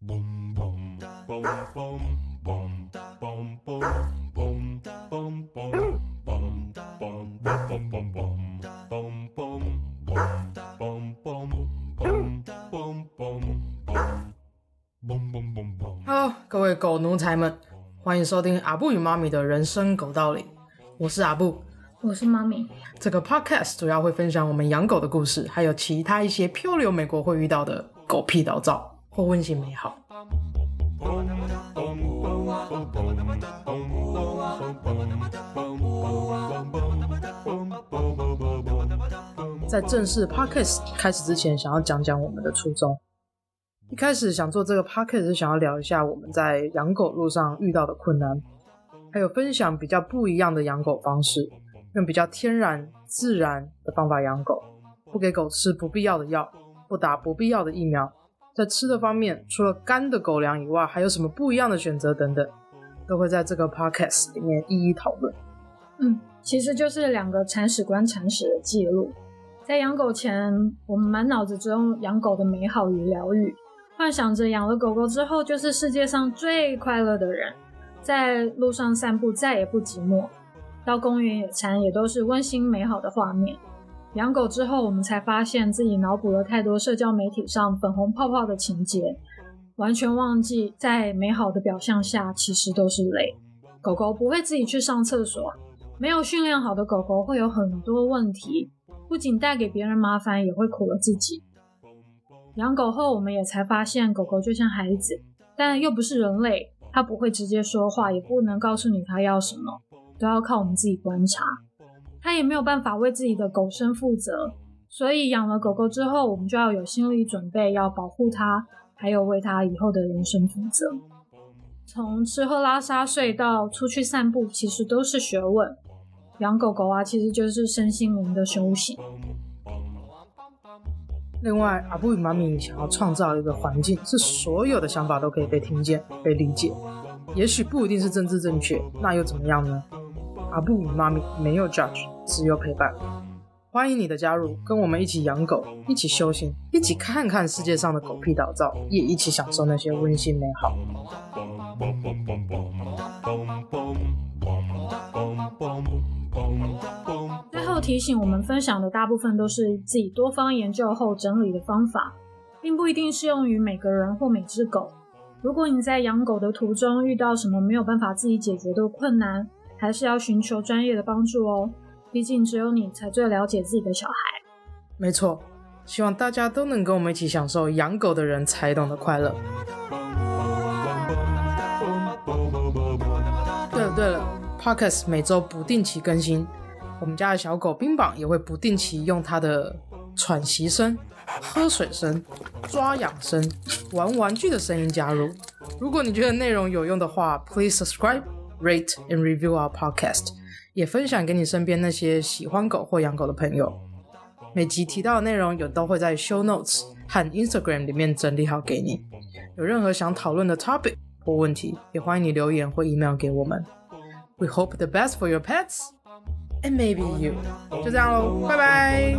Hello，各位狗奴才们，欢迎收听阿布与妈咪的人生狗道理。我是阿布，我是妈咪。这个 podcast 主要会分享我们养狗的故事，还有其他一些漂流美国会遇到的狗屁倒灶或温馨美好。在正式 podcast 开始之前，想要讲讲我们的初衷。一开始想做这个 podcast 是想要聊一下我们在养狗路上遇到的困难，还有分享比较不一样的养狗方式，用比较天然自然的方法养狗，不给狗吃不必要的药，不打不必要的疫苗，在吃的方面，除了干的狗粮以外，还有什么不一样的选择等等，都会在这个 podcast 里面一一讨论。嗯，其实就是两个铲屎官铲屎的记录。在养狗前，我们满脑子只有养狗的美好与疗愈。幻想着养了狗狗之后就是世界上最快乐的人，在路上散步再也不寂寞，到公园野餐也都是温馨美好的画面。养狗之后，我们才发现自己脑补了太多社交媒体上粉红泡泡的情节，完全忘记在美好的表象下其实都是泪。狗狗不会自己去上厕所，没有训练好的狗狗会有很多问题，不仅带给别人麻烦，也会苦了自己。养狗后，我们也才发现，狗狗就像孩子，但又不是人类，它不会直接说话，也不能告诉你它要什么，都要靠我们自己观察。他也没有办法为自己的狗生负责，所以养了狗狗之后，我们就要有心理准备，要保护它，还有为它以后的人生负责。从吃喝拉撒睡到出去散步，其实都是学问。养狗狗啊，其实就是身心灵的修行。另外，阿布与妈咪想要创造一个环境，是所有的想法都可以被听见、被理解。也许不一定是政治正确，那又怎么样呢？阿布与妈咪没有 judge，只有陪伴。欢迎你的加入，跟我们一起养狗，一起修行，一起看看世界上的狗屁倒灶，也一起享受那些温馨美好。最后提醒，我们分享的大部分都是自己多方研究后整理的方法，并不一定适用于每个人或每只狗。如果你在养狗的途中遇到什么没有办法自己解决的困难，还是要寻求专业的帮助哦。毕竟只有你才最了解自己的小孩。没错，希望大家都能跟我们一起享受养狗的人才懂的快乐。对了对了。Podcast 每周不定期更新，我们家的小狗冰棒也会不定期用它的喘息声、喝水声、抓痒声、玩玩具的声音加入。如果你觉得内容有用的话，Please subscribe, rate and review our podcast，也分享给你身边那些喜欢狗或养狗的朋友。每集提到的内容有都会在 Show Notes 和 Instagram 里面整理好给你。有任何想讨论的 topic 或问题，也欢迎你留言或 email 给我们。We hope the best for your pets and maybe you。就这样喽，拜拜。